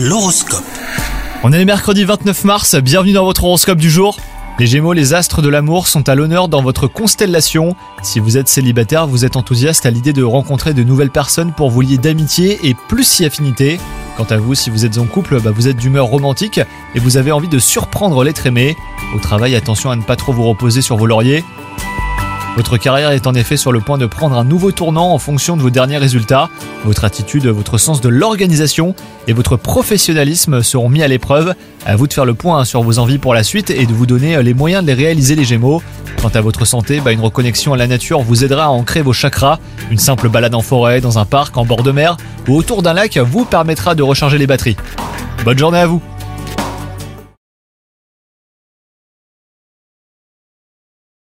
L'horoscope. On est mercredi 29 mars, bienvenue dans votre horoscope du jour. Les Gémeaux, les astres de l'amour sont à l'honneur dans votre constellation. Si vous êtes célibataire, vous êtes enthousiaste à l'idée de rencontrer de nouvelles personnes pour vous lier d'amitié et plus si affinité. Quant à vous, si vous êtes en couple, bah, vous êtes d'humeur romantique et vous avez envie de surprendre l'être aimé. Au travail, attention à ne pas trop vous reposer sur vos lauriers. Votre carrière est en effet sur le point de prendre un nouveau tournant en fonction de vos derniers résultats. Votre attitude, votre sens de l'organisation et votre professionnalisme seront mis à l'épreuve. À vous de faire le point sur vos envies pour la suite et de vous donner les moyens de les réaliser les Gémeaux. Quant à votre santé, bah, une reconnexion à la nature vous aidera à ancrer vos chakras. Une simple balade en forêt, dans un parc, en bord de mer ou autour d'un lac vous permettra de recharger les batteries. Bonne journée à vous